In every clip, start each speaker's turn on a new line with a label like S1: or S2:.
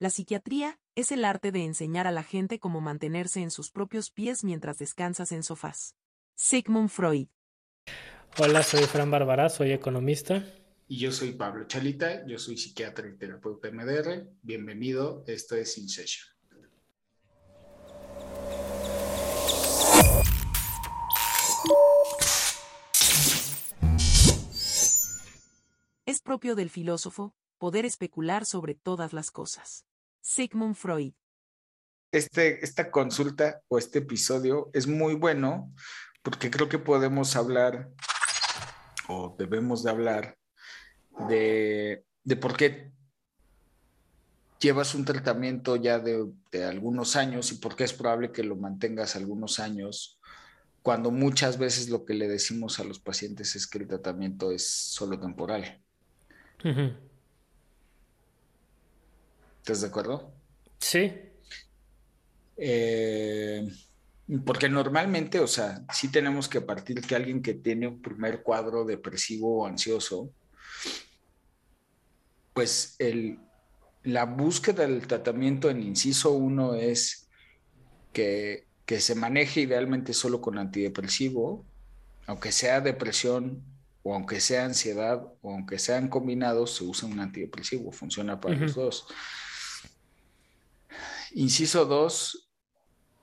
S1: La psiquiatría es el arte de enseñar a la gente cómo mantenerse en sus propios pies mientras descansas en sofás. Sigmund Freud.
S2: Hola, soy Fran Bárbara, soy economista.
S3: Y yo soy Pablo Chalita, yo soy psiquiatra y terapeuta MDR. Bienvenido, esto es In Session.
S1: Es propio del filósofo poder especular sobre todas las cosas. Sigmund Freud.
S3: Este, esta consulta o este episodio es muy bueno porque creo que podemos hablar o debemos de hablar de, por qué llevas un tratamiento ya de, de, algunos años y por qué es probable que lo mantengas algunos años, cuando muchas veces lo que le decimos a los pacientes es que el tratamiento es solo temporal. ¿Estás de acuerdo?
S2: Sí.
S3: Eh, porque normalmente, o sea, sí tenemos que partir que alguien que tiene un primer cuadro depresivo o ansioso, pues el, la búsqueda del tratamiento en inciso uno es que, que se maneje idealmente solo con antidepresivo, aunque sea depresión o aunque sea ansiedad o aunque sean combinados, se usa un antidepresivo, funciona para los dos. Inciso 2,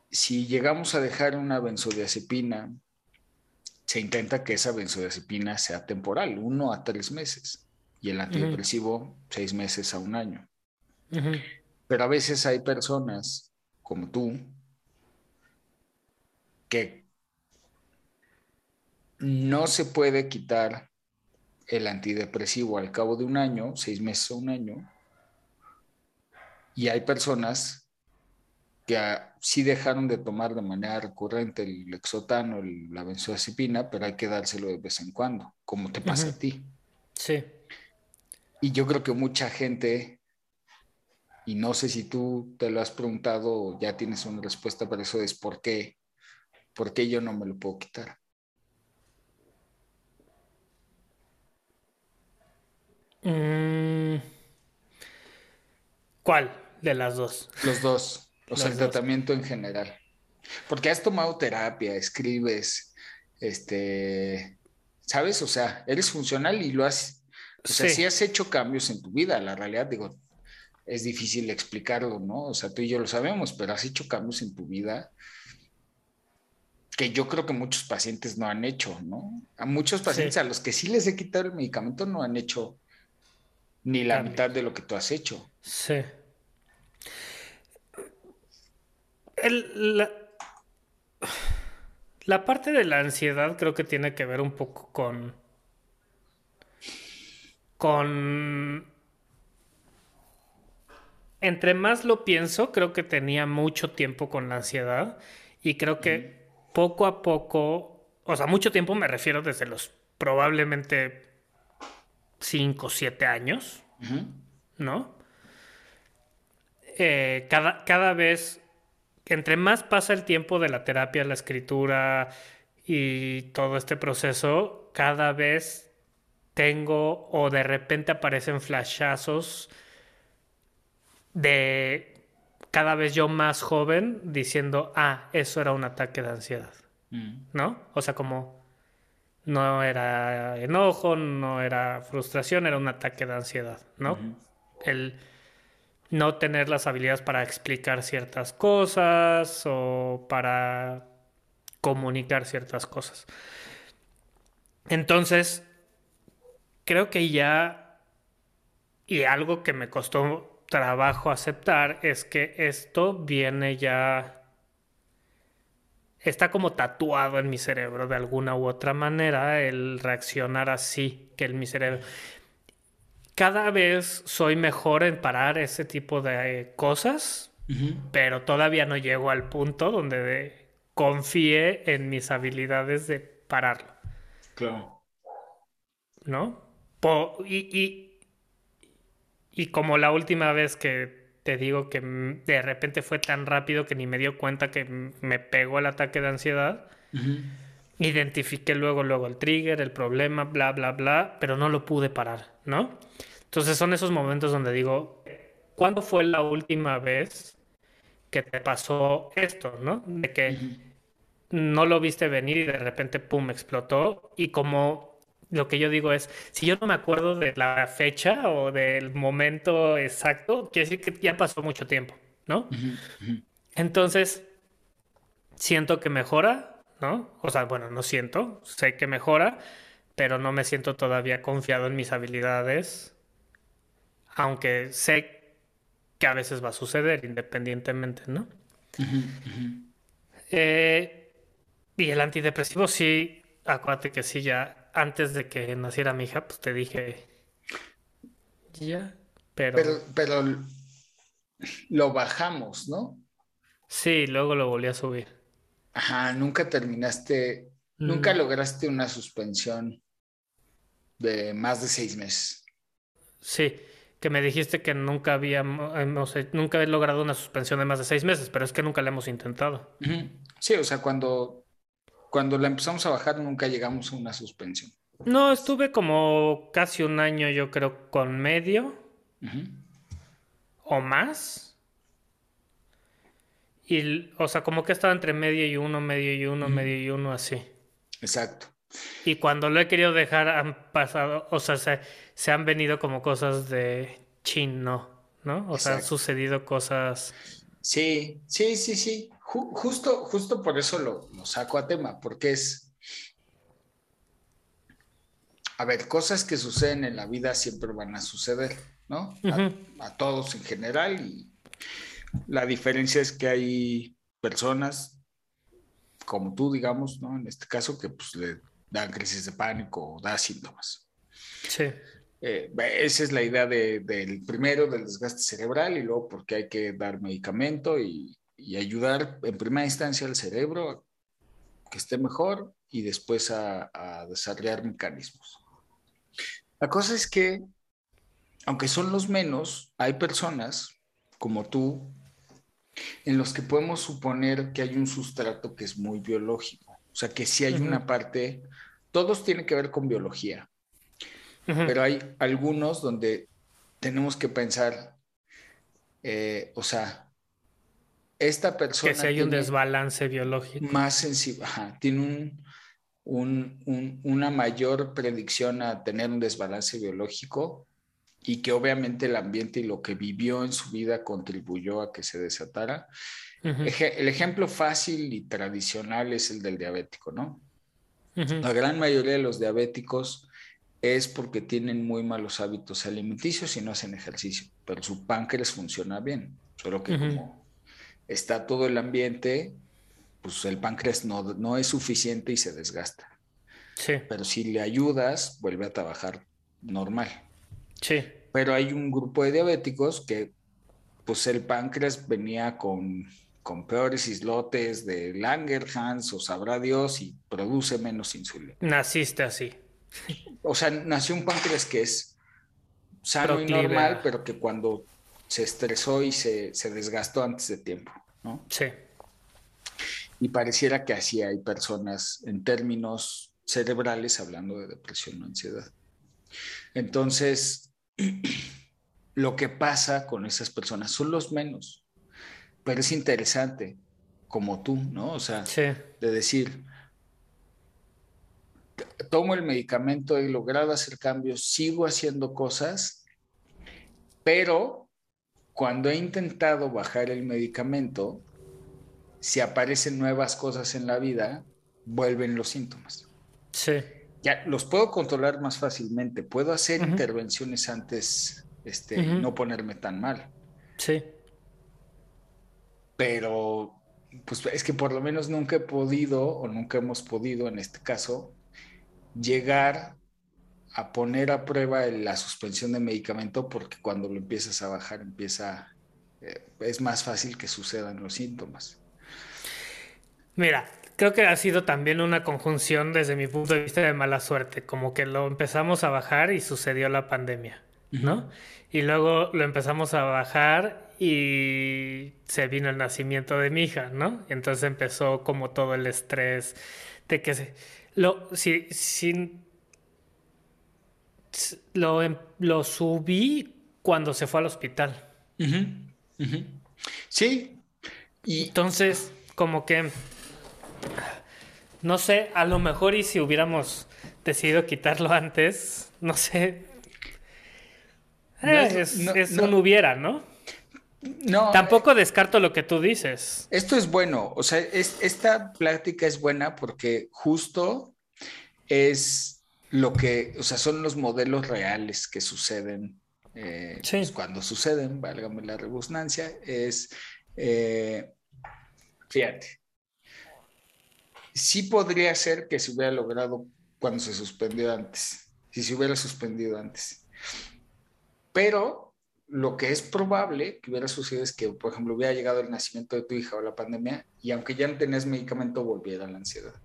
S3: si llegamos a dejar una benzodiazepina, se intenta que esa benzodiazepina sea temporal, uno a tres meses, y el antidepresivo seis meses a un año. Pero a veces hay personas como tú que no se puede quitar el antidepresivo al cabo de un año, seis meses o un año, y hay personas que sí dejaron de tomar de manera recurrente el exotano, la benzodiazepina, pero hay que dárselo de vez en cuando, como te pasa a ti.
S2: Sí.
S3: Y yo creo que mucha gente, y no sé si tú te lo has preguntado o ya tienes una respuesta para eso, es por qué, por qué yo no me lo puedo quitar.
S2: Mm. ¿Cuál de las dos?
S3: Los dos. O sea, el tratamiento en general. Porque has tomado terapia, escribes, este, ¿sabes? O sea, eres funcional y lo has, o sea, sí. has hecho cambios en tu vida. La realidad, digo, es difícil explicarlo, ¿no? O sea, tú y yo lo sabemos, pero has hecho cambios en tu vida que yo creo que muchos pacientes no han hecho, ¿no? A muchos pacientes a los que sí les he quitado el medicamento no han hecho ni la mitad de lo que tú has hecho.
S2: Sí la, la parte de la ansiedad creo que tiene que ver un poco con. con. Entre más lo pienso, creo que tenía mucho tiempo con la ansiedad. Y creo que poco a poco. O sea, mucho tiempo me refiero desde los probablemente 5 o 7 años. ¿No? Eh, cada, cada vez entre más pasa el tiempo de la terapia, la escritura y todo este proceso, cada vez tengo o de repente aparecen flashazos de cada vez yo más joven diciendo, ah, eso era un ataque de ansiedad. Mm. ¿No? O sea, como no era enojo, no era frustración, era un ataque de ansiedad, ¿no? El no tener las habilidades para explicar ciertas cosas o para comunicar ciertas cosas. Entonces, creo que ya, y algo que me costó trabajo aceptar, es que esto viene ya, está como tatuado en mi cerebro de alguna u otra manera, el reaccionar así, que en mi cerebro cada vez soy mejor en parar ese tipo de cosas, pero todavía no llego al punto donde confíe en mis habilidades de pararlo.
S3: Claro.
S2: ¿No? y, y, como la última vez que te digo que de repente fue tan rápido que ni me dio cuenta que me pegó el ataque de ansiedad. Identifiqué luego, luego el trigger, el problema, bla, bla, bla, pero no lo pude parar, ¿no? Entonces son esos momentos donde digo, ¿cuándo fue la última vez que te pasó esto, ¿no? De que no lo viste venir y de repente, ¡pum!, explotó. Y como lo que yo digo es, si yo no me acuerdo de la fecha o del momento exacto, quiere decir que ya pasó mucho tiempo, ¿no? Entonces, siento que mejora, ¿no? O sea, bueno, no siento, sé que mejora, pero no me siento todavía confiado en mis habilidades, aunque sé que a veces va a suceder independientemente, ¿no? Eh, y el antidepresivo sí, acuérdate que sí, ya antes de que naciera mi hija, pues te dije, ya, pero...
S3: Pero, pero lo bajamos, ¿no?
S2: Sí, luego lo volví a subir.
S3: Ajá, nunca terminaste, nunca mm. lograste una suspensión de más de seis meses.
S2: Sí, que me dijiste que nunca habíamos, nunca he logrado una suspensión de más de seis meses, pero es que nunca la hemos intentado.
S3: Sí, o sea, cuando, cuando la empezamos a bajar nunca llegamos a una suspensión.
S2: No, estuve como casi un año, yo creo, con medio o más. Y, o sea, como que estaba entre medio y uno, medio y uno, medio y uno, así.
S3: Exacto.
S2: Y cuando lo he querido dejar han pasado, o sea, se, se han venido como cosas de chin, no. O sea, han sucedido cosas.
S3: Sí, sí, sí, sí. justo, justo por eso lo, lo saco a tema, porque es. A ver, cosas que suceden en la vida siempre van a suceder, ¿no? a, todos en general. Y la diferencia es que hay personas como tú, digamos, ¿no? En este caso, que pues le da crisis de pánico o da síntomas.
S2: Sí.
S3: Eh, esa es la idea del primero, del desgaste cerebral, y luego porque hay que dar medicamento y, ayudar en primera instancia al cerebro a que esté mejor y después a, a desarrollar mecanismos. La cosa es que, aunque son los menos, hay personas como tú en los que podemos suponer que hay un sustrato que es muy biológico. O sea, que sí hay una parte, todos tienen que ver con biología, pero hay algunos donde tenemos que pensar, eh, o sea, esta persona...
S2: Que si hay un desbalance biológico.
S3: Más sensible, tiene un, una mayor predicción a tener un desbalance biológico y que obviamente el ambiente y lo que vivió en su vida contribuyó a que se desatara. El ejemplo fácil y tradicional es el del diabético, ¿no? La gran mayoría de los diabéticos es porque tienen muy malos hábitos alimenticios y no hacen ejercicio, pero su páncreas funciona bien, solo que como está todo el ambiente, pues el páncreas no, no es suficiente y se desgasta.
S2: Sí.
S3: Pero si le ayudas, vuelve a trabajar normal.
S2: Sí.
S3: Pero hay un grupo de diabéticos que, pues el páncreas venía con con peores islotes de Langerhans o sabrá Dios y produce menos insulina.
S2: Naciste así.
S3: O sea, nació un páncreas que es sano y normal, pero que cuando se estresó y se, desgastó antes de tiempo, ¿no?
S2: Sí.
S3: Y pareciera que así hay personas en términos cerebrales hablando de depresión o ansiedad. Entonces, lo que pasa con esas personas son los menos pero es interesante, como tú, ¿no? O sea, de decir, tomo el medicamento, he logrado hacer cambios, sigo haciendo cosas, pero cuando he intentado bajar el medicamento, si aparecen nuevas cosas en la vida, vuelven los síntomas.
S2: Sí.
S3: Ya los puedo controlar más fácilmente, puedo hacer intervenciones antes, este, no ponerme tan mal.
S2: Sí
S3: pero pues es que por lo menos nunca he podido o nunca hemos podido en este caso llegar a poner a prueba la suspensión de medicamento porque cuando lo empiezas a bajar empieza eh, es más fácil que sucedan los síntomas.
S2: Mira, creo que ha sido también una conjunción desde mi punto de vista de mala suerte, como que lo empezamos a bajar y sucedió la pandemia, ¿no? Y luego lo empezamos a bajar y se vino el nacimiento de mi hija, ¿no? Entonces empezó como todo el estrés de que se, lo, si, si, lo, em, lo subí cuando se fue al hospital,
S3: Sí.
S2: Y... Entonces, como que, no sé, a lo mejor y si hubiéramos decidido quitarlo antes, no sé. Eh, es, un hubiera, ¿no? No. Tampoco descarto lo que tú dices.
S3: Esto es bueno, o sea, esta plática es buena porque justo es lo que, o sea, son los modelos reales que suceden eh, pues, cuando suceden, válgame la redundancia, es, eh, fíjate, sí podría ser que se hubiera logrado cuando se suspendió antes, si se hubiera suspendido antes. Pero lo que es probable que hubiera sucedido es que, por ejemplo, hubiera llegado el nacimiento de tu hija o la pandemia y aunque ya no tenés medicamento, volviera la ansiedad.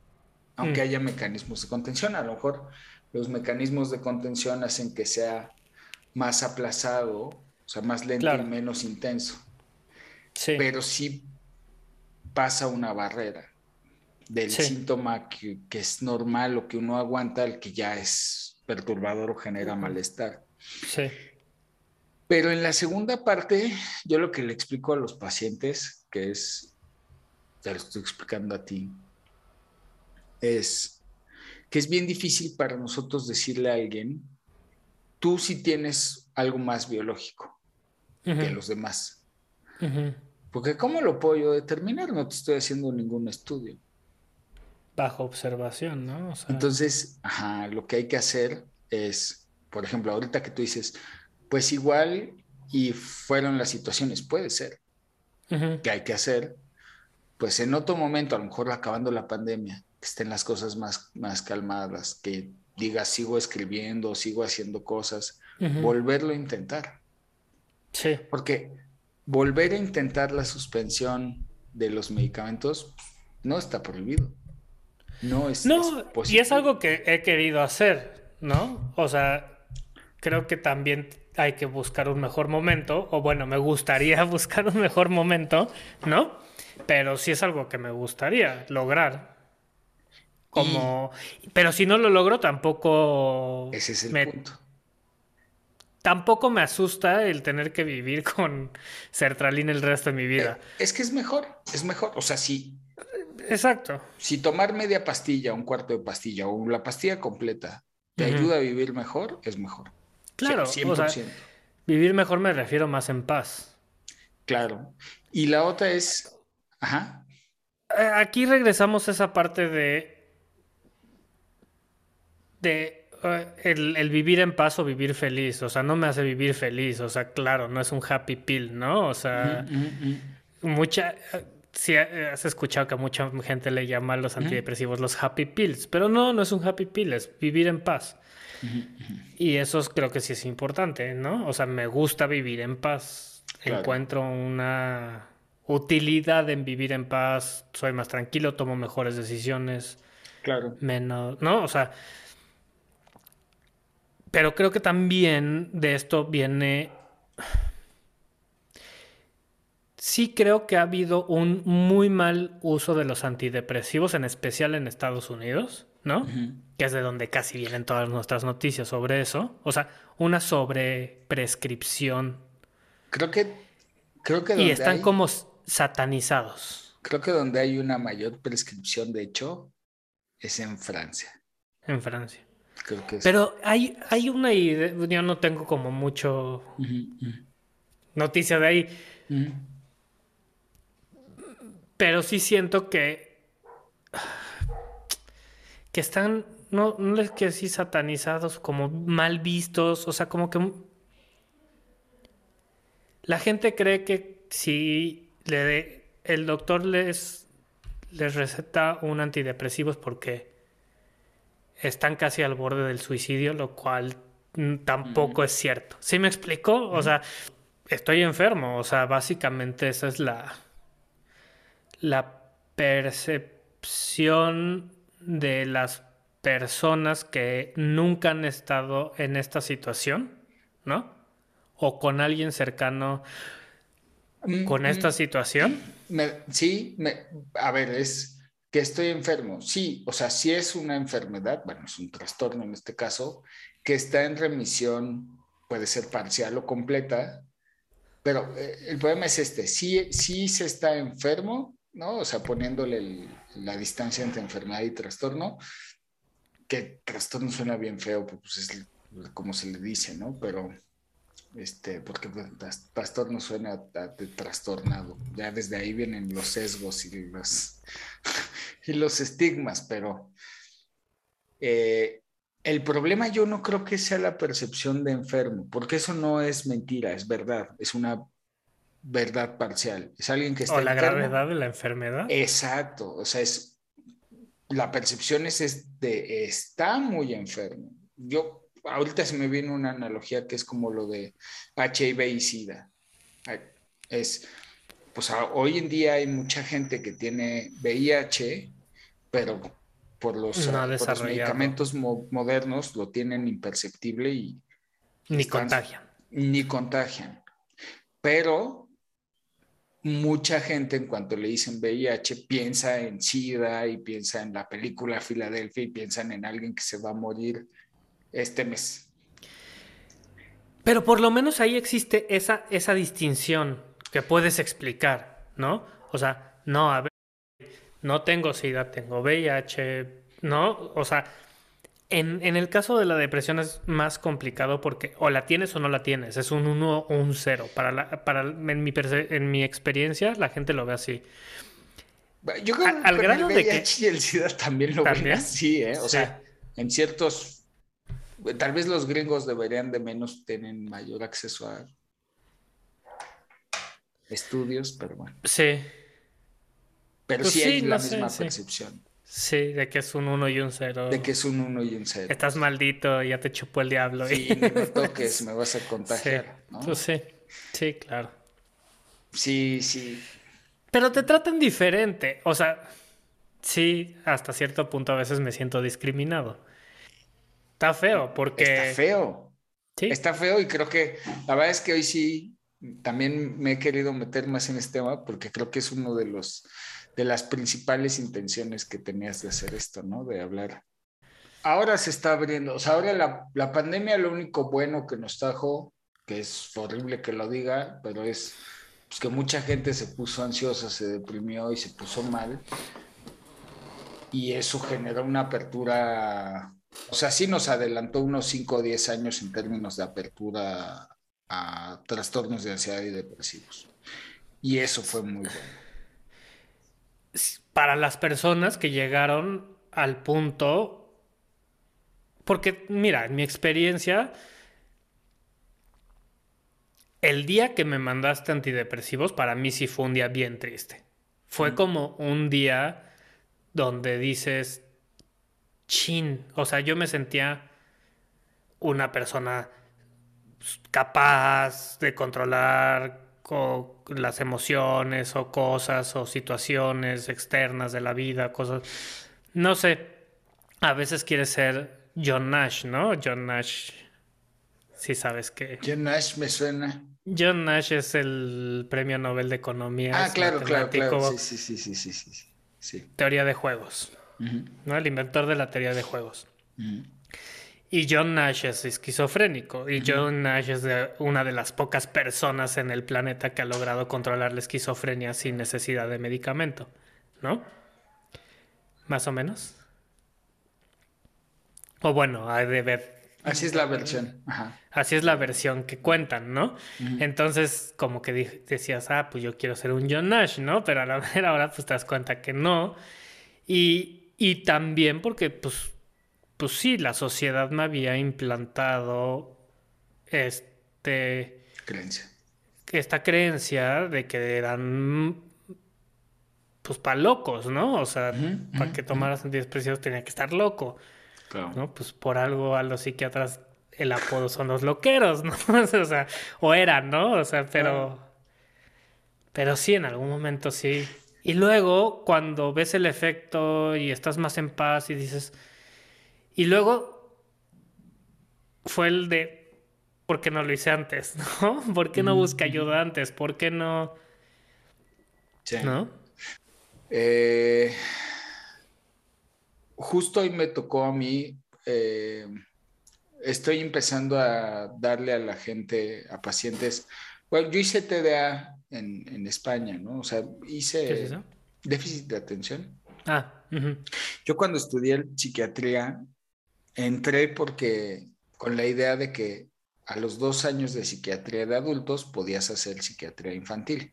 S3: Aunque mm. haya mecanismos de contención, a lo mejor los mecanismos de contención hacen que sea más aplazado, o sea, más lento y menos intenso. Sí. Pero sí pasa una barrera del síntoma que, es normal o que uno aguanta, el que ya es perturbador o genera malestar. Sí. Pero en la segunda parte, yo lo que le explico a los pacientes, que es, ya lo estoy explicando a ti, es que es bien difícil para nosotros decirle a alguien tú sí tienes algo más biológico que los demás. Porque ¿cómo lo puedo yo determinar? No te estoy haciendo ningún estudio.
S2: Bajo observación, ¿no?
S3: Entonces, ajá, lo que hay que hacer es, por ejemplo, ahorita que tú dices, pues igual y fueron las situaciones, puede ser. que hay que hacer? Pues en otro momento, a lo mejor acabando la pandemia, que estén las cosas más, más calmadas, que diga sigo escribiendo, sigo haciendo cosas, volverlo a intentar. Sí. Porque volver a intentar la suspensión de los medicamentos no está prohibido. No es,
S2: no, y es algo que he querido hacer, ¿no? O sea, creo que también hay que buscar un mejor momento, o bueno, me gustaría buscar un mejor momento, ¿no? Pero sí es algo que me gustaría lograr. Como, pero si no lo logro, tampoco.
S3: Ese es el punto.
S2: Tampoco me asusta el tener que vivir con sertralina el resto de mi vida.
S3: Eh, es que es mejor, es mejor. O sea, si.
S2: Exacto.
S3: Si tomar media pastilla, un cuarto de pastilla o la pastilla completa te ayuda a vivir mejor, es mejor.
S2: Claro, 100%. vivir mejor me refiero más en paz.
S3: Claro. Y la otra es. Ajá.
S2: Eh, aquí regresamos a esa parte de de eh, el, vivir en paz o vivir feliz. O sea, no me hace vivir feliz. O sea, claro, no es un happy pill, ¿no? O sea, mucha. Si has escuchado que a mucha gente le llama a los antidepresivos los happy pills, pero no, no es un happy pill, es vivir en paz. Y eso creo que sí es importante, ¿no? O sea, me gusta vivir en paz. Encuentro una utilidad en vivir en paz, soy más tranquilo, tomo mejores decisiones.
S3: Claro.
S2: Menos, ¿no? O sea, pero creo que también de esto viene... Sí creo que ha habido un muy mal uso de los antidepresivos, en especial en Estados Unidos, ¿no? Que es de donde casi vienen todas nuestras noticias sobre eso. O sea, una sobreprescripción.
S3: Creo que... Creo que
S2: y están como satanizados.
S3: Creo que donde hay una mayor prescripción, de hecho, es en Francia.
S2: En Francia. Pero hay, hay una idea, yo no tengo como mucho noticia de ahí. Pero sí siento que. que están. No, no les quiero decir satanizados, como mal vistos. O sea, como que. La gente cree que si le de, el doctor les, les receta un antidepresivo es porque están casi al borde del suicidio, lo cual tampoco es cierto. ¿Sí me explico? O sea, estoy enfermo, o sea, básicamente esa es la, la percepción de las personas que nunca han estado en esta situación, ¿no? O con alguien cercano mm, con esta mm. situación.
S3: sí, a ver, es que estoy enfermo. Sí, o sea, si es una enfermedad, bueno, es un trastorno en este caso, que está en remisión, puede ser parcial o completa, Pero eh, el problema es este, sí, sí se está enfermo, ¿no? O sea, poniéndole la distancia entre enfermedad y trastorno, que trastorno suena bien feo, pues es como se le dice, ¿no? Pero, este, porque pues, trastorno suena de trastornado. Ya desde ahí vienen los sesgos y los, y los estigmas, pero eh, el problema yo no creo que sea la percepción de enfermo, porque eso no es mentira, es verdad, es una verdad parcial. Es alguien que está...
S2: O la gravedad de la enfermedad.
S3: Exacto, o sea, es... La percepción es, de está muy enfermo. Yo, ahorita se me viene una analogía que es como lo de HIV y SIDA. Es, pues hoy en día hay mucha gente que tiene VIH, pero por los, medicamentos modernos lo tienen imperceptible y...
S2: Ni contagian.
S3: Ni contagian. Pero mucha gente en cuanto le dicen VIH piensa en SIDA y piensa en la película Filadelfia y piensan en alguien que se va a morir este mes.
S2: Pero por lo menos ahí existe esa, esa distinción que puedes explicar, ¿no? O sea, no, a ver, no tengo SIDA, tengo VIH, ¿no? O sea, en, el caso de la depresión es más complicado porque o la tienes o no la tienes, es un 1 o un 0. Para, para, en, mi, en mi experiencia la gente lo ve así.
S3: Yo creo que al grado el VIH y el SIDA también lo ven así, ¿eh? O sea, en ciertos... Tal vez los gringos deberían de menos tener mayor acceso a estudios, pero bueno.
S2: Sí.
S3: Pero pues sí, hay la misma percepción.
S2: Sí, de que es un 1 y un 0.
S3: De que es un 1 y un 0.
S2: Estás maldito, ya te chupó el diablo.
S3: Sí, no me toques, me vas a contagiar.
S2: ¿no? Pues sí, sí, claro.
S3: Sí, sí.
S2: Pero te tratan diferente. O sea, sí, hasta cierto punto a veces me siento discriminado. Está feo, porque.
S3: Está feo. Sí. Está feo y creo que la verdad es que hoy sí también me he querido meter más en este tema porque creo que es uno de los de las principales intenciones que tenías de hacer esto, ¿no? De hablar. Ahora se está abriendo, o sea, ahora la, la pandemia lo único bueno que nos trajo, que es horrible que lo diga, pero es pues, que mucha gente se puso ansiosa, se deprimió y se puso mal. Y eso generó una apertura, o sea, sí nos adelantó unos 5 o 10 años en términos de apertura a trastornos de ansiedad y depresivos. Y eso fue muy bueno
S2: para las personas que llegaron al punto, porque mira, en mi experiencia, el día que me mandaste antidepresivos, para mí sí fue un día bien triste. Fue como un día donde dices, chin, o sea, yo me sentía una persona capaz de controlar las emociones o cosas o situaciones externas de la vida, cosas... No sé, a veces quieres ser John Nash, ¿no? John Nash, si sabes que...
S3: John Nash me suena.
S2: John Nash es el premio Nobel de Economía.
S3: Ah, claro, claro, claro. Sí, sí, sí, sí, sí, sí.
S2: Teoría de juegos. ¿no? El inventor de la teoría de juegos. Y John Nash es esquizofrénico. Y John Nash es una de las pocas personas en el planeta que ha logrado controlar la esquizofrenia sin necesidad de medicamento. ¿No? Más o menos. O bueno, hay de ver.
S3: Así es la versión.
S2: Así es la versión que cuentan, ¿no? Entonces, como que decías, ah, pues yo quiero ser un John Nash, ¿no? Pero a la hora, pues te das cuenta que no. Y, y también porque, pues, pues sí, la sociedad me había implantado este...
S3: Creencia.
S2: Esta creencia de que eran pues para locos, ¿no? O sea, para que tomaras antidepresivos tenía que estar loco. Claro. ¿No? Pues por algo a los psiquiatras el apodo son los loqueros, ¿no? o sea, o eran, ¿no? O sea, pero... Pero sí, en algún momento sí. Y luego, cuando ves el efecto y estás más en paz y dices, y luego fue el de, ¿por qué no lo hice antes? ¿No? ¿Por qué no busqué ayuda antes? ¿Por qué no?
S3: Sí. ¿No? Eh, justo hoy me tocó a mí, eh, estoy empezando a darle a la gente, a pacientes, Bueno, yo hice TDA en, España, ¿no? O sea, hice déficit de atención.
S2: Ah.
S3: Yo cuando estudié psiquiatría entré porque con la idea de que a los dos años de psiquiatría de adultos podías hacer psiquiatría infantil.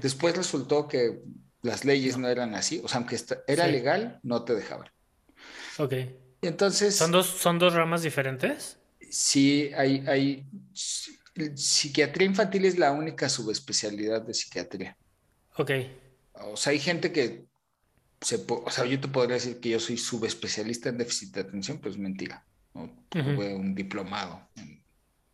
S3: Después resultó que las leyes no eran así, o sea, aunque era legal, no te dejaban.
S2: Ok.
S3: Y entonces...
S2: ¿Son dos, ¿Son dos ramas diferentes?
S3: Sí, hay, hay... Psiquiatría infantil es la única subespecialidad de psiquiatría.
S2: Ok.
S3: O sea, hay gente que se, o sea, yo te podría decir que yo soy subespecialista en déficit de atención, pues mentira. Tuve un diplomado en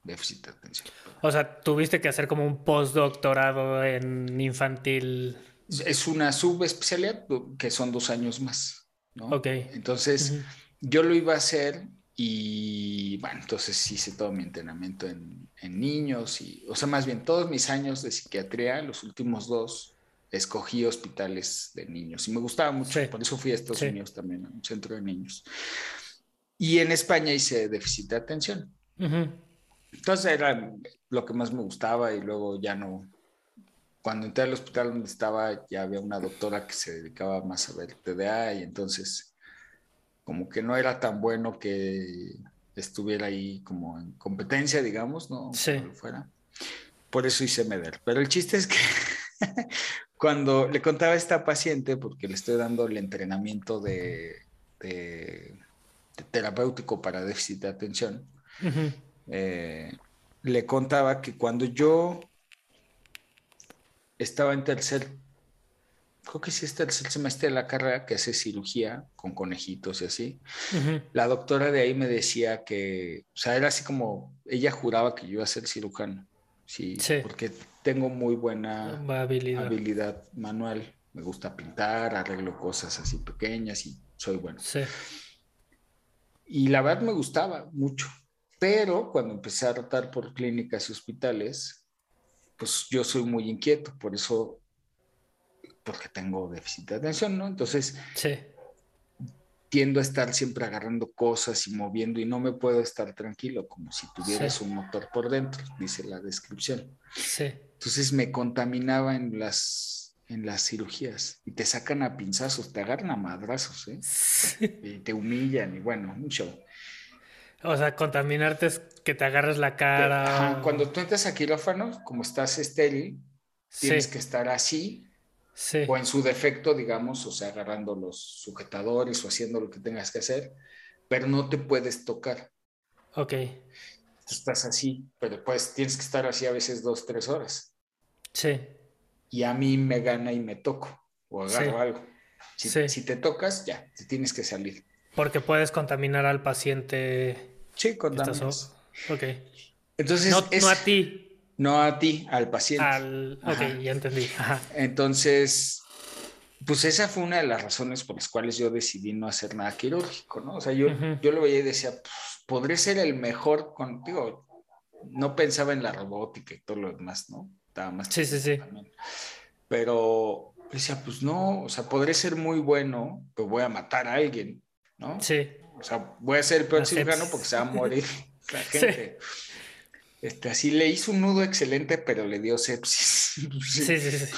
S3: déficit de atención.
S2: O sea, tuviste que hacer como un postdoctorado en infantil.
S3: Es una subespecialidad que son dos años más. ¿no?
S2: Ok.
S3: Entonces, yo lo iba a hacer y bueno, entonces hice todo mi entrenamiento en, en, niños y, o sea, más bien todos mis años de psiquiatría, los últimos dos, escogí hospitales de niños y me gustaba mucho, por eso fui a Estados Unidos también, a un centro de niños. Y en España hice déficit de atención. Entonces era lo que más me gustaba y luego ya no. Cuando entré al hospital donde estaba, ya había una doctora que se dedicaba más a ver TDA y entonces como que no era tan bueno que estuviera ahí como en competencia, digamos, ¿no?
S2: Sí.
S3: Fuera. Por eso hice MEDER. Pero el chiste es que cuando le contaba a esta paciente, porque le estoy dando el entrenamiento de, terapéutico para déficit de atención, eh, le contaba que cuando yo estaba en tercer, creo que sí es tercer semestre de la carrera que hace cirugía con conejitos y así, la doctora de ahí me decía que, o sea, era así como, ella juraba que yo iba a ser cirujano, sí. porque tengo muy buena habilidad. manual. Me gusta pintar, arreglo cosas así pequeñas y soy bueno.
S2: Sí.
S3: Y la verdad me gustaba mucho. Pero cuando empecé a rotar por clínicas y hospitales, pues yo soy muy inquieto, por eso, porque tengo déficit de atención, ¿no? Entonces,
S2: sí
S3: tiendo a estar siempre agarrando cosas y moviendo y no me puedo estar tranquilo, como si tuvieras un motor por dentro, dice la descripción.
S2: Sí.
S3: Entonces me contaminaba en las, en las cirugías y te sacan a pinzazos, te agarran a madrazos, ¿eh? Y te humillan y bueno, un show.
S2: O sea, contaminarte es que te agarres la cara.
S3: Cuando tú entras a quirófano, como estás estéril, tienes que estar así o en su defecto, digamos, o sea, agarrando los sujetadores o haciendo lo que tengas que hacer, pero no te puedes tocar.
S2: Ok.
S3: estás así, pero pues tienes que estar así a veces dos, tres horas.
S2: Sí.
S3: Y a mí me gana y me toco o agarro algo. Si, si te tocas, ya, te tienes que salir.
S2: Porque puedes contaminar al paciente.
S3: Sí, contaminas.
S2: Ok.
S3: Entonces,
S2: no, no a ti,
S3: no a ti, al paciente.
S2: Al... Ok, ya entendí.
S3: Entonces, pues esa fue una de las razones por las cuales yo decidí no hacer nada quirúrgico, ¿no? O sea, yo, yo lo veía y decía, pues, podré ser el mejor contigo. No pensaba en la robótica y todo lo demás, ¿no? Estaba más.
S2: Sí, sí, sí.
S3: Pero decía, pues no, o sea, podré ser muy bueno, pero voy a matar a alguien, ¿no?
S2: Sí.
S3: O sea, voy a ser el peor cirujano porque se va a morir la gente. Este, así le hizo un nudo excelente, pero le dio sepsis.
S2: sí, sí, sí.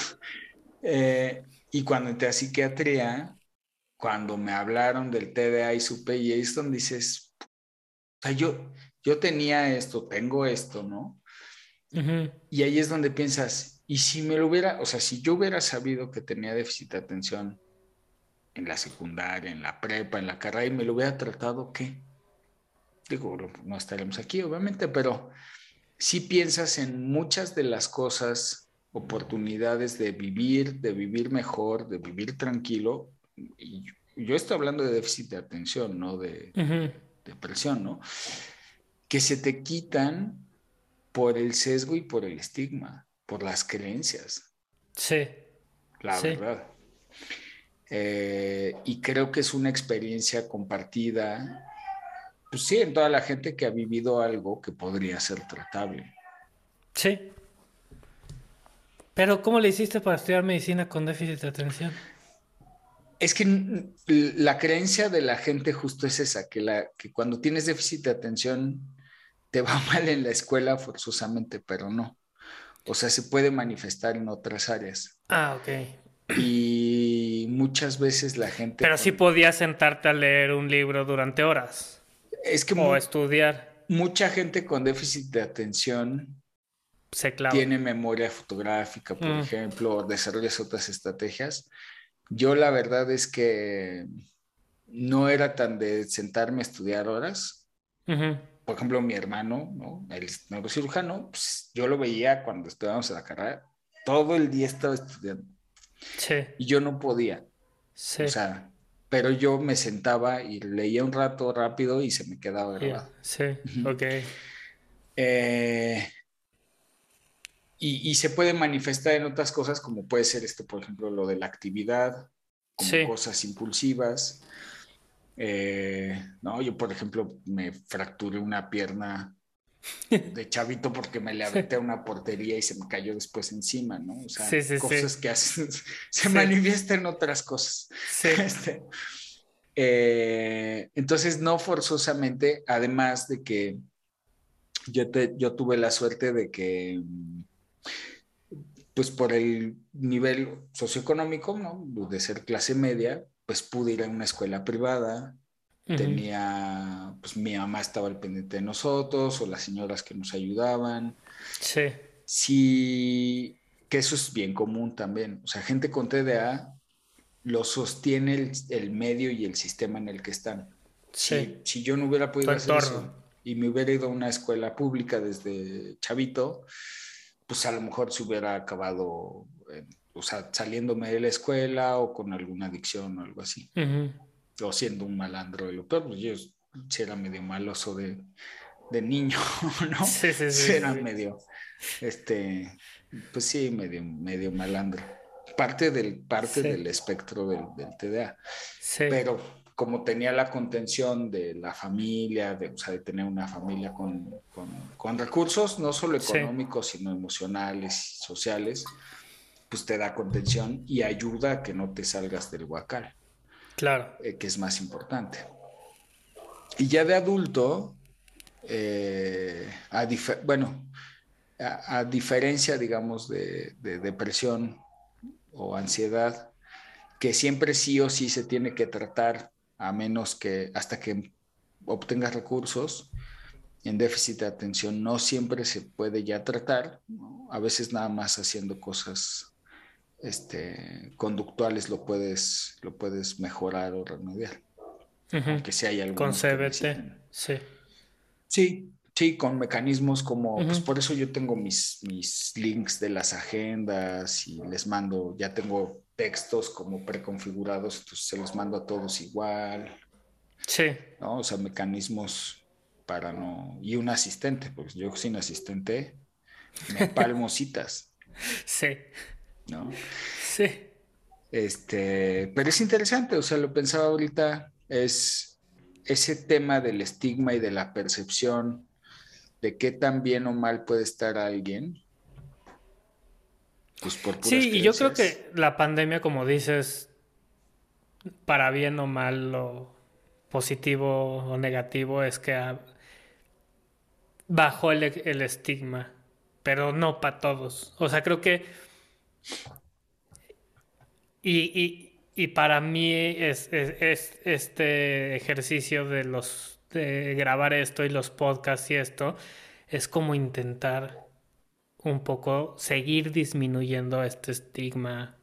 S3: Eh, y cuando entré a psiquiatría, cuando me hablaron del TDA y supe, y donde dices, o sea, yo, yo tenía esto, tengo esto, ¿no? Y ahí es donde piensas, y si me lo hubiera, o sea, si yo hubiera sabido que tenía déficit de atención en la secundaria, en la prepa, en la carrera, y me lo hubiera tratado, ¿qué? Digo, no estaremos aquí, obviamente, pero si piensas en muchas de las cosas, oportunidades de vivir, de vivir mejor, de vivir tranquilo. Y yo estoy hablando de déficit de atención, no de depresión, ¿no? Que se te quitan por el sesgo y por el estigma, por las creencias.
S2: Sí.
S3: La verdad. Eh, y creo que es una experiencia compartida pues sí, en toda la gente que ha vivido algo que podría ser tratable.
S2: Sí. Pero ¿cómo le hiciste para estudiar medicina con déficit de atención?
S3: Es que la creencia de la gente justo es esa, que, la, que cuando tienes déficit de atención te va mal en la escuela forzosamente, pero no. O sea, se puede manifestar en otras áreas.
S2: Ah, ok.
S3: Y muchas veces la gente...
S2: Pero sí podías sentarte a leer un libro durante horas.
S3: Es que...
S2: O estudiar.
S3: Mucha gente con déficit de atención
S2: se clava.
S3: tiene memoria fotográfica, por mm. ejemplo, o desarrollas otras estrategias. Yo la verdad es que no era tan de sentarme a estudiar horas. Por ejemplo, mi hermano, ¿no? el neurocirujano, pues, yo lo veía cuando estudiábamos en la carrera, todo el día estaba estudiando.
S2: Sí.
S3: Y yo no podía. Sí. O sea, pero yo me sentaba y leía un rato rápido y se me quedaba grabado.
S2: Sí, ok.
S3: Eh, y, se puede manifestar en otras cosas, como puede ser esto, por ejemplo, lo de la actividad, como cosas impulsivas. Eh, no, yo, por ejemplo, me fracturé una pierna de chavito porque me le aventé a una portería y se me cayó después encima, ¿no? O sea, cosas que hacen, se manifiestan en otras cosas. Este, eh, entonces, no forzosamente, además de que yo, te, yo tuve la suerte de que, pues por el nivel socioeconómico, ¿no? De ser clase media, pues pude ir a una escuela privada, tenía, pues mi mamá estaba al pendiente de nosotros o las señoras que nos ayudaban.
S2: Sí.
S3: Sí, que eso es bien común también. O sea, gente con TDA lo sostiene el, medio y el sistema en el que están. Sí. Si, yo no hubiera podido hacer eso y me hubiera ido a una escuela pública desde chavito, pues a lo mejor se hubiera acabado o sea, saliéndome de la escuela o con alguna adicción o algo así. O siendo un malandro de lo peor, pues yo sí era medio maloso de, de niño, ¿no?
S2: Sí, sí, sí.
S3: era medio, este, pues sí, medio, medio malandro. Parte del, parte del espectro del, del TDA.
S2: Sí.
S3: Pero como tenía la contención de la familia, de, o sea, de tener una familia con, con, con recursos, no solo económicos, sino emocionales sociales, pues te da contención y ayuda a que no te salgas del huacal.
S2: Claro.
S3: Eh, que es más importante. Y ya de adulto, eh, a bueno, a, diferencia, digamos, de, depresión o ansiedad, que siempre sí o sí se tiene que tratar, a menos que hasta que obtengas recursos, en déficit de atención no siempre se puede ya tratar, a veces nada más haciendo cosas este, conductuales lo puedes, lo puedes mejorar o remediar. Aunque si hay algo.
S2: Con CBT, sí.
S3: Sí, sí, con mecanismos como, pues por eso yo tengo mis, mis links de las agendas y les mando, ya tengo textos como preconfigurados, entonces se los mando a todos igual.
S2: Sí.
S3: ¿no? O sea, mecanismos para no. Y un asistente, porque yo sin asistente me palmo citas.
S2: Sí.
S3: ¿No?
S2: Sí.
S3: Este, pero es interesante, o sea, lo pensaba ahorita, es ese tema del estigma y de la percepción de qué tan bien o mal puede estar alguien. Pues por
S2: sí, y yo creo que la pandemia, como dices, para bien o mal, lo positivo o negativo es que bajó el, el estigma, pero no para todos. O sea, creo que y, para mí es, este ejercicio de los de grabar esto y los podcasts y esto es como intentar un poco seguir disminuyendo este estigma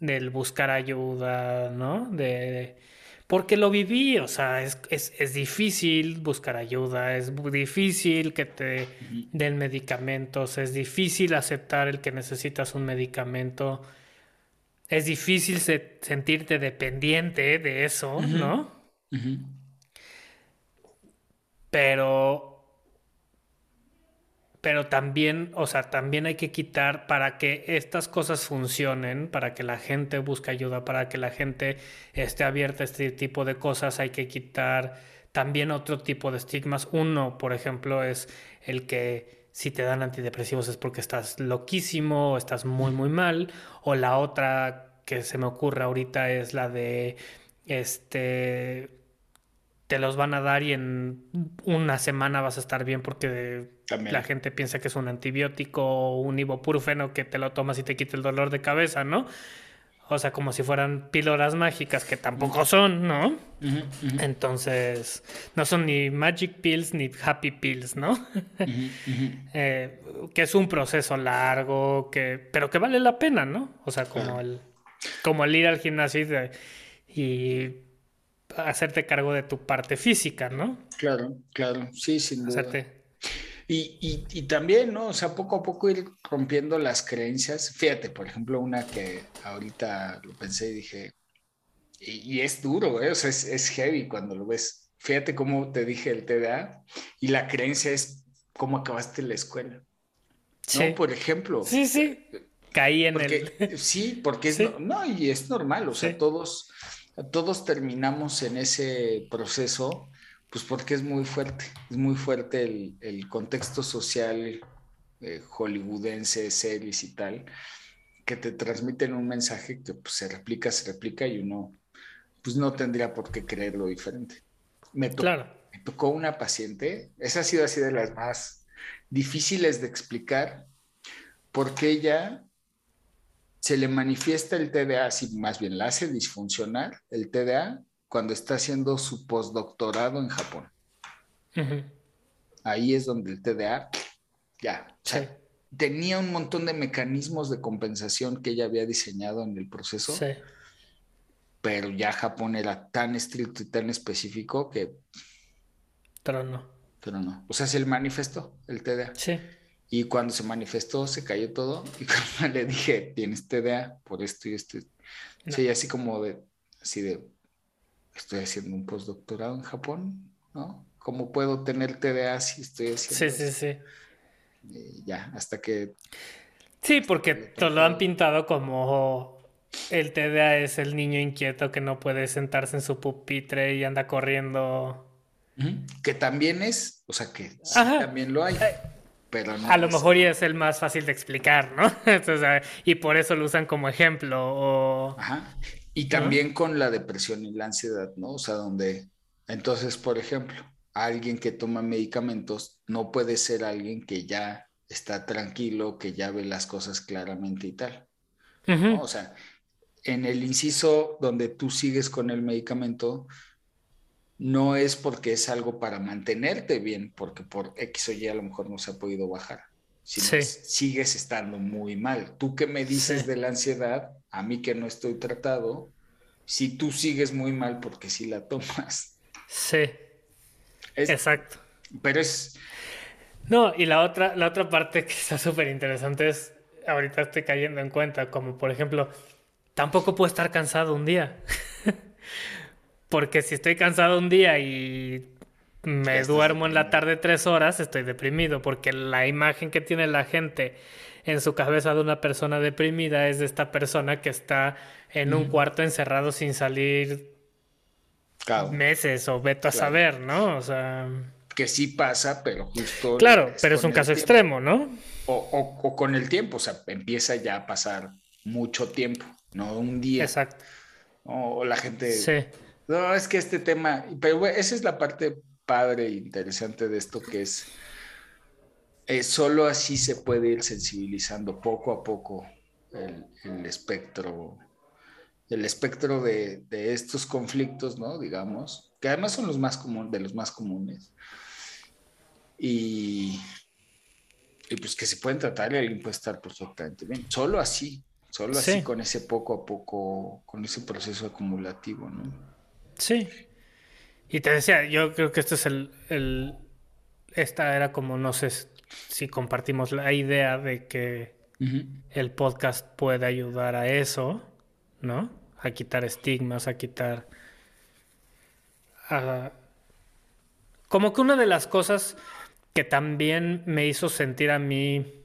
S2: del buscar ayuda, ¿no? De, porque lo viví, o sea, es, es, difícil buscar ayuda, es difícil que te den medicamentos, es difícil aceptar el que necesitas un medicamento, es difícil sentirte dependiente de eso, ¿no? Pero pero también, o sea, también hay que quitar para que estas cosas funcionen, para que la gente busque ayuda, para que la gente esté abierta a este tipo de cosas, hay que quitar también otro tipo de estigmas. Uno, por ejemplo, es el que si te dan antidepresivos es porque estás loquísimo o estás muy, muy mal. O la otra que se me ocurre ahorita es la de, este, te los van a dar y en una semana vas a estar bien porque La gente piensa que es un antibiótico o un ibuprofeno que te lo tomas y te quita el dolor de cabeza, ¿no? O sea, como si fueran píldoras mágicas, que tampoco son, ¿no? Entonces, no son ni magic pills ni happy pills, ¿no? Eh, que es un proceso largo, que, pero que vale la pena, ¿no? O sea, como, el, como el ir al gimnasio y, hacerte cargo de tu parte física, ¿no?
S3: Claro, claro, sí, sin duda. Y, y, también, ¿no? O sea, poco a poco ir rompiendo las creencias. Fíjate, por ejemplo, una que ahorita lo pensé y dije, y, es duro, ¿eh? O sea, es, heavy cuando lo ves. Fíjate cómo te dije el TDA y la creencia es cómo acabaste la escuela. Sí. Por ejemplo.
S2: Sí, sí. Caí en el...
S3: Sí, porque es... No, y es normal, o sea, todos, todos terminamos en ese proceso pues porque es muy fuerte, es muy fuerte el, contexto social eh, hollywoodense, series y tal, que te transmiten un mensaje que pues, se replica, se replica y uno pues no tendría por qué creerlo diferente. Me, me tocó una paciente, esa ha sido así de las más difíciles de explicar, porque ella se le manifiesta el TDA, así más bien la hace disfuncionar el TDA cuando está haciendo su postdoctorado en Japón. Ahí es donde el TDA ya tenía un montón de mecanismos de compensación que ella había diseñado en el proceso. Sí. Pero ya Japón era tan estricto y tan específico que.
S2: Pero no.
S3: Pero no. O sea, se le manifestó el TDA.
S2: Sí.
S3: Y cuando se manifestó, se cayó todo. Y cuando le dije, tienes TDA por esto y esto. Sí, así como de. Así de estoy haciendo un postdoctorado en Japón, ¿no? ¿Cómo puedo tener TDA si estoy haciendo?
S2: Sí, sí, sí.
S3: Eh, ya, hasta que...
S2: Sí, porque te lo han pintado como el TDA es el niño inquieto que no puede sentarse en su pupitre y anda corriendo.
S3: Que también es, o sea que sí, también lo hay. Pero
S2: a lo mejor y es el más fácil de explicar, ¿no? y por eso lo usan como ejemplo. O...
S3: Ajá. Y también con la depresión y la ansiedad, ¿no? O sea, donde, entonces, por ejemplo, alguien que toma medicamentos no puede ser alguien que ya está tranquilo, que ya ve las cosas claramente y tal. O sea, en el inciso donde tú sigues con el medicamento, no es porque es algo para mantenerte bien, porque por X o Y a lo mejor no se ha podido bajar. Sino sigues estando muy mal. Tú que me dices de la ansiedad, a mí que no estoy tratado, si tú sigues muy mal porque si la tomas.
S2: Sí. Exacto.
S3: Pero es...
S2: No, y la otra, la otra parte que está súper interesante es, ahorita estoy cayendo en cuenta, como por ejemplo, tampoco puedo estar cansado un día. porque si estoy cansado un día y me duermo en la tarde tres horas, estoy deprimido, porque la imagen que tiene la gente en su cabeza de una persona deprimida es de esta persona que está en un cuarto encerrado sin salir meses o veto a saber, ¿no? O sea...
S3: Que sí pasa, pero justo...
S2: Claro, pero es un caso extremo, ¿no?
S3: O, o, con el tiempo, o sea, empieza ya a pasar mucho tiempo, no un día.
S2: Exacto.
S3: O la gente...
S2: Sí.
S3: No, es que este tema, pero esa es la parte padre e interesante de esto que es eh, solo así se puede ir sensibilizando poco a poco el, espectro, el espectro de, estos conflictos, ¿no? Digamos, que además son los más comunes, de los más comunes. Y, y pues que se pueden tratar y alguien puede estar perfectamente bien. Solo así, solo así con ese poco a poco, con ese proceso acumulativo, ¿no?
S2: Sí. Y te decía, yo creo que este es el, el esta era como, no sé, si compartimos la idea de que el podcast puede ayudar a eso, ¿no? A quitar estigmas, a quitar... Como que una de las cosas que también me hizo sentir a mí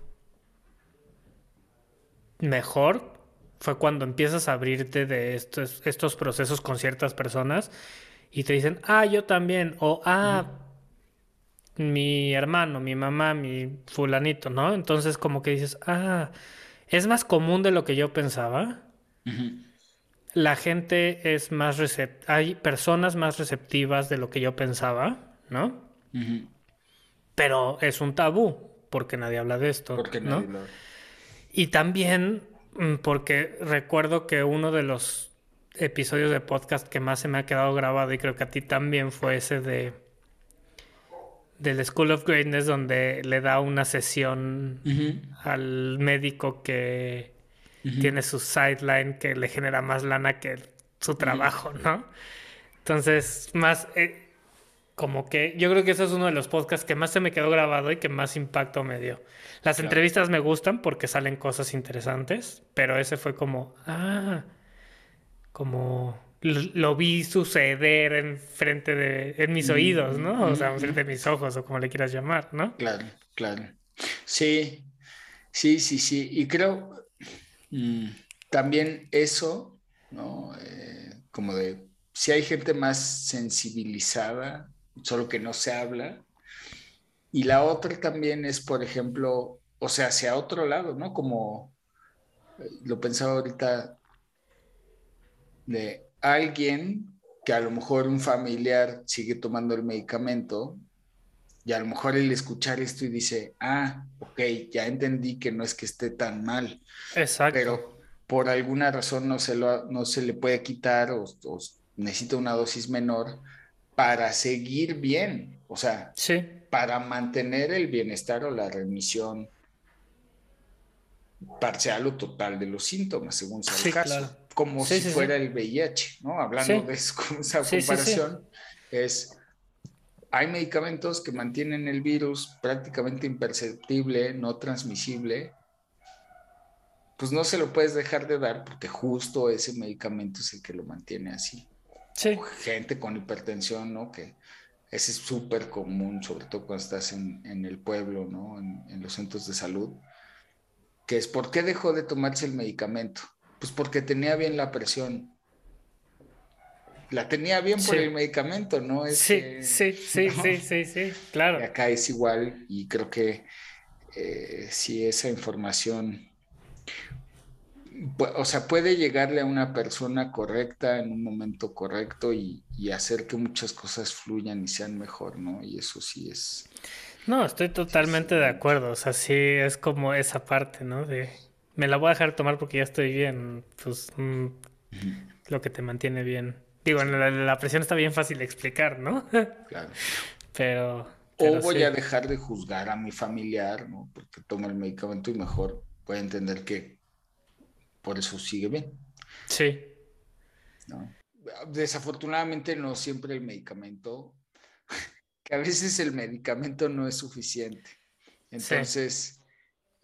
S2: mejor fue cuando empiezas a abrirte de estos, estos procesos con ciertas personas y te dicen, ah, yo también, o ah, mi hermano, mi mamá, mi fulanito, ¿no? Entonces como que dices, ah, es más común de lo que yo pensaba. La gente es más receptiva, hay personas más receptivas de lo que yo pensaba, ¿no? pero es un tabú porque nadie habla de esto. Porque ¿no? Y también mm, porque recuerdo que uno de los episodios de podcast que más se me ha quedado grabado y creo que a ti también fue ese de del School of Greatness donde le da una sesión al médico que tiene su sideline que le genera más lana que su trabajo, ¿no? Entonces, más eh, como que yo creo que ese es uno de los podcasts que más se me quedó grabado y que más impacto me dio. Las entrevistas me gustan porque salen cosas interesantes, pero ese fue como, ah, como lo vi suceder en frente de, en mis oídos, ¿no? O sea, en frente de mis ojos o como le quieras llamar, ¿no?
S3: Claro, claro. Sí, sí, sí, sí. Y creo mm, también eso, ¿no? Eh, como de, si hay gente más sensibilizada, solo que no se habla. Y la otra también es, por ejemplo, o sea, hacia otro lado, ¿no? Como eh, lo pensaba ahorita de alguien que a lo mejor un familiar sigue tomando el medicamento y a lo mejor el escuchar esto y dice, ah, ok, ya entendí que no es que esté tan mal. Exacto. Pero por alguna razón no se, lo, no se le puede quitar o, necesita una dosis menor para seguir bien, o sea, para mantener el bienestar o la remisión parcial o total de los síntomas, según sea el caso como si fuera el VIH, ¿no? Hablando de esa comparación, es, hay medicamentos que mantienen el virus prácticamente imperceptible, no transmisible, pues no se lo puedes dejar de dar porque justo ese medicamento es el que lo mantiene así. Sí. Gente con hipertensión, ¿no? Que ese es súper común, sobre todo cuando estás en, el pueblo, ¿no? En, en, los centros de salud, que es ¿por qué dejó de tomarse el medicamento? Pues porque tenía bien la presión. La tenía bien por el medicamento, ¿no?
S2: Es, sí, sí, sí, sí, sí, sí, claro.
S3: acá es igual y creo que eh, si esa información, o sea, puede llegarle a una persona correcta en un momento correcto y, y hacer que muchas cosas fluyan y sean mejor, ¿no? Y eso sí es...
S2: No, estoy totalmente de acuerdo. O sea, sí es como esa parte, ¿no? De me la voy a dejar tomar porque ya estoy bien. Pues mm, lo que te mantiene bien. Digo, la, presión está bien fácil de explicar, ¿no? Claro. pero,
S3: O voy a dejar de juzgar a mi familiar, ¿no? Porque toma el medicamento y mejor puede entender que por eso sigue bien. Sí. Desafortunadamente no siempre el medicamento, que a veces el medicamento no es suficiente. Entonces,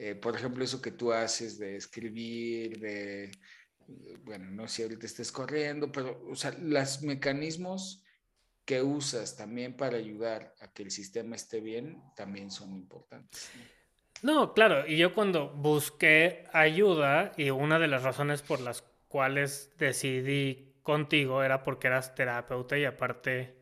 S3: eh, por ejemplo, eso que tú haces de escribir, de, bueno, no sé si ahorita estés corriendo, pero, o sea, los mecanismos que usas también para ayudar a que el sistema esté bien también son importantes.
S2: No, claro, y yo cuando busqué ayuda, y una de las razones por las cuales decidí contigo era porque eras terapeuta y aparte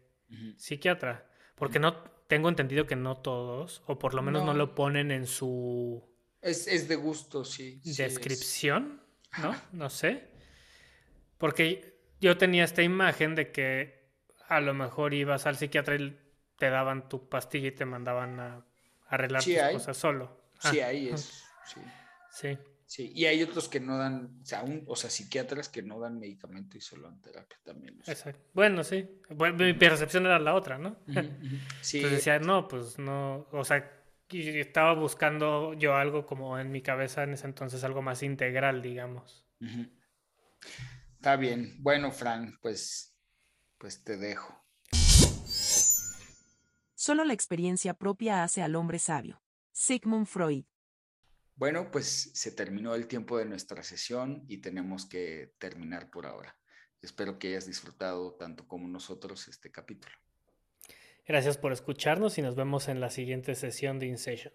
S2: psiquiatra, porque no tengo entendido que no todos, o por lo menos no. lo ponen en su
S3: es, de gusto, sí.
S2: Descripción, ¿no? No sé. Porque yo tenía esta imagen de que a lo mejor ibas al psiquiatra y te daban tu pastilla y te mandaban a arreglar tus cosas solo.
S3: Sí, ah, ahí es. Sí. sí. Y hay otros que no dan, o sea, o sea, psiquiatras que no dan medicamento y solo dan terapia también.
S2: Exacto. Bueno, sí. mi percepción era la otra, ¿no? Sí. Entonces decía, no, pues no, o sea, y estaba buscando yo algo como en mi cabeza en ese entonces, algo más integral, digamos.
S3: Está bien. Bueno, Fran, pues, pues te dejo.
S1: Solo la experiencia propia hace al hombre sabio. Sigmund Freud.
S3: Bueno, pues se terminó el tiempo de nuestra sesión y tenemos que terminar por ahora. Espero que hayas disfrutado tanto como nosotros este capítulo.
S2: Gracias por escucharnos y nos vemos en la siguiente sesión de InSession.